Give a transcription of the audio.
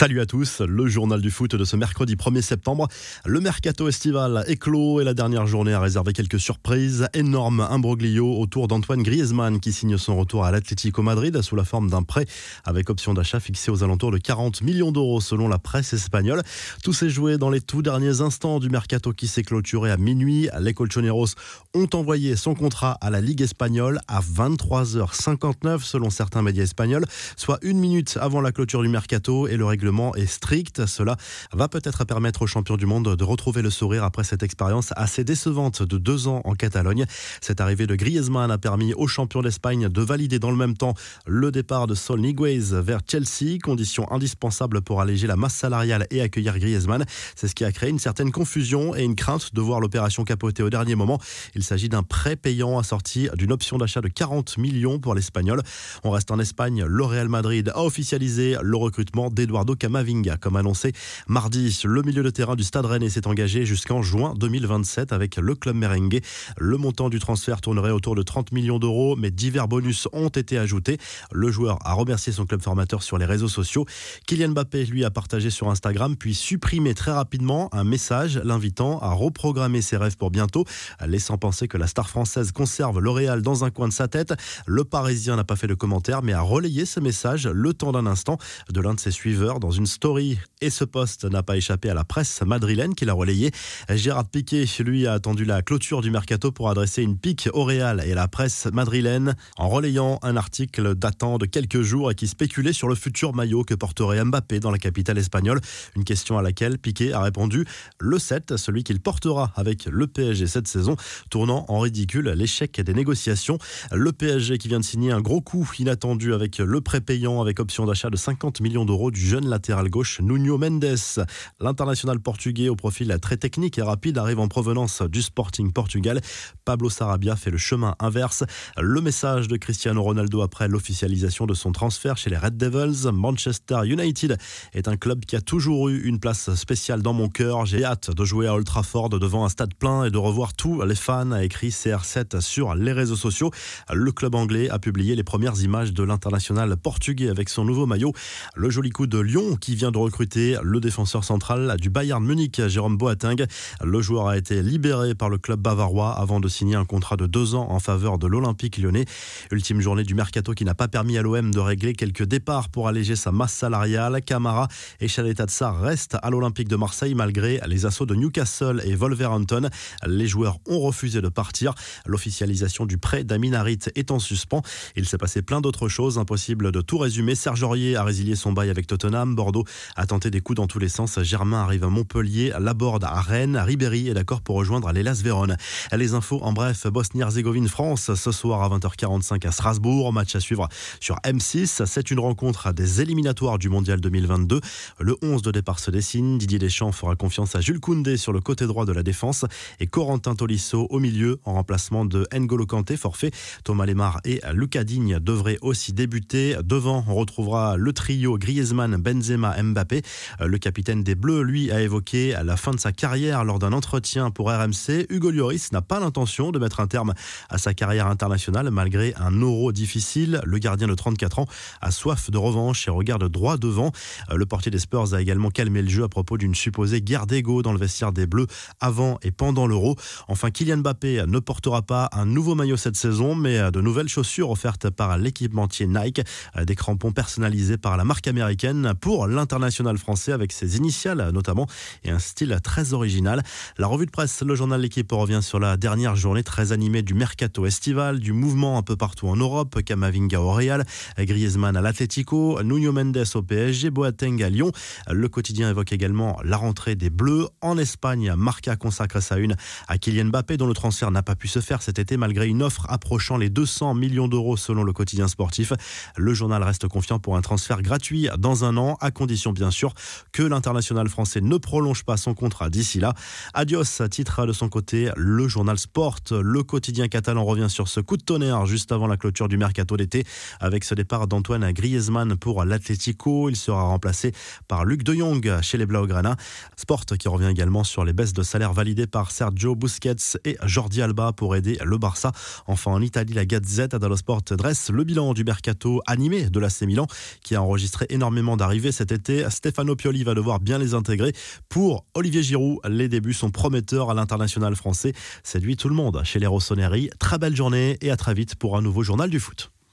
Salut à tous, le journal du foot de ce mercredi 1er septembre. Le mercato estival est clos et la dernière journée a réservé quelques surprises. Énorme imbroglio autour d'Antoine Griezmann qui signe son retour à l'Atlético Madrid sous la forme d'un prêt avec option d'achat fixée aux alentours de 40 millions d'euros selon la presse espagnole. Tout s'est joué dans les tout derniers instants du mercato qui s'est clôturé à minuit. Les Colchoneros ont envoyé son contrat à la Ligue espagnole à 23h59 selon certains médias espagnols, soit une minute avant la clôture du mercato et le règlement est strict. Cela va peut-être permettre aux champions du monde de retrouver le sourire après cette expérience assez décevante de deux ans en Catalogne. Cette arrivée de Griezmann a permis aux champions d'Espagne de valider dans le même temps le départ de Sol Niguez vers Chelsea, condition indispensable pour alléger la masse salariale et accueillir Griezmann. C'est ce qui a créé une certaine confusion et une crainte de voir l'opération capoter au dernier moment. Il s'agit d'un prêt payant assorti d'une option d'achat de 40 millions pour l'Espagnol. On reste en Espagne. Le Real Madrid a officialisé le recrutement d'Eduardo Camavinga. Comme annoncé mardi, le milieu de terrain du Stade Rennais s'est engagé jusqu'en juin 2027 avec le club merengue. Le montant du transfert tournerait autour de 30 millions d'euros, mais divers bonus ont été ajoutés. Le joueur a remercié son club formateur sur les réseaux sociaux. Kylian Mbappé, lui, a partagé sur Instagram, puis supprimé très rapidement un message l'invitant à reprogrammer ses rêves pour bientôt, laissant penser que la star française conserve L'Oréal dans un coin de sa tête. Le Parisien n'a pas fait de commentaire, mais a relayé ce message le temps d'un instant de l'un de ses suiveurs dans une story. Et ce poste n'a pas échappé à la presse madrilène qui l'a relayé. Gérard Piquet, lui, a attendu la clôture du mercato pour adresser une pique au Real et à la presse madrilène en relayant un article datant de quelques jours et qui spéculait sur le futur maillot que porterait Mbappé dans la capitale espagnole. Une question à laquelle Piquet a répondu le 7, celui qu'il portera avec le PSG cette saison, tournant en ridicule l'échec des négociations. Le PSG qui vient de signer un gros coup inattendu avec le prêt payant avec option d'achat de 50 millions d'euros du jeune latéral gauche Nuno Mendes. L'international portugais au profil très technique et rapide arrive en provenance du Sporting Portugal. Pablo Sarabia fait le chemin inverse. Le message de Cristiano Ronaldo après l'officialisation de son transfert chez les Red Devils. Manchester United est un club qui a toujours eu une place spéciale dans mon cœur. J'ai hâte de jouer à Old Trafford devant un stade plein et de revoir tous les fans, a écrit CR7 sur les réseaux sociaux. Le club anglais a publié les premières images de l'international portugais avec son nouveau maillot. Le joli coup de Lyon qui vient de recruter le défenseur central du Bayern Munich, Jérôme Boateng. Le joueur a été libéré par le club bavarois avant de signer un contrat de deux ans en faveur de l'Olympique lyonnais. Ultime journée du mercato qui n'a pas permis à l'OM de régler quelques départs pour alléger sa masse salariale. Camara et Tsar restent à l'Olympique de Marseille malgré les assauts de Newcastle et Wolverhampton. Les joueurs ont refusé de partir. L'officialisation du prêt d'Amin Harit est en suspens. Il s'est passé plein d'autres choses, impossible de tout résumer. Serge Aurier a résilié son bail avec Tottenham. Bordeaux a tenté des coups dans tous les sens. Germain arrive à Montpellier, Laborde à Rennes. Ribéry est d'accord pour rejoindre l'Elas Vérone. Les infos en bref, Bosnie-Herzégovine France ce soir à 20h45 à Strasbourg. Match à suivre sur M6. C'est une rencontre des éliminatoires du Mondial 2022. Le 11 de départ se dessine. Didier Deschamps fera confiance à Jules Koundé sur le côté droit de la défense et Corentin Tolisso au milieu en remplacement de N'Golo Kanté, forfait. Thomas Lemar et Lucas Digne devraient aussi débuter. Devant, on retrouvera le trio Griezmann, Benzema, Mbappé. Euh, le capitaine des Bleus, lui, a évoqué la fin de sa carrière lors d'un entretien pour RMC. Hugo Lloris n'a pas l'intention de mettre un terme à sa carrière internationale malgré un euro difficile. Le gardien de 34 ans a soif de revanche et regarde droit devant. Euh, le portier des Spurs a également calmé le jeu à propos d'une supposée guerre d'ego dans le vestiaire des Bleus avant et pendant l'euro. Enfin, Kylian Mbappé ne portera pas un nouveau maillot cette saison, mais de nouvelles chaussures offertes par l'équipementier Nike, euh, des crampons personnalisés par la marque américaine l'international français avec ses initiales notamment et un style très original. La revue de presse, le journal L'équipe revient sur la dernière journée très animée du mercato estival, du mouvement un peu partout en Europe, Kamavinga au Real, Griezmann à l'Atlético, Nuno Mendes au PSG, Boateng à Lyon. Le quotidien évoque également la rentrée des Bleus en Espagne. Marca consacre sa une à Kylian Mbappé dont le transfert n'a pas pu se faire cet été malgré une offre approchant les 200 millions d'euros selon le quotidien sportif. Le journal reste confiant pour un transfert gratuit dans un an à condition bien sûr que l'international français ne prolonge pas son contrat d'ici là. Adios, titre de son côté le journal Sport. Le quotidien catalan revient sur ce coup de tonnerre juste avant la clôture du mercato d'été avec ce départ d'Antoine Griezmann pour l'Atlético. Il sera remplacé par Luc de Jong chez les Blaugrana. Sport qui revient également sur les baisses de salaire validées par Sergio Busquets et Jordi Alba pour aider le Barça. Enfin en Italie, la Gazette dello Sport dresse le bilan du mercato animé de l'AC Milan qui a enregistré énormément d'arrivées cet été. Stefano Pioli va devoir bien les intégrer. Pour Olivier Giroud, les débuts sont prometteurs à l'international français. Séduit tout le monde chez les Rossoneri. Très belle journée et à très vite pour un nouveau journal du foot.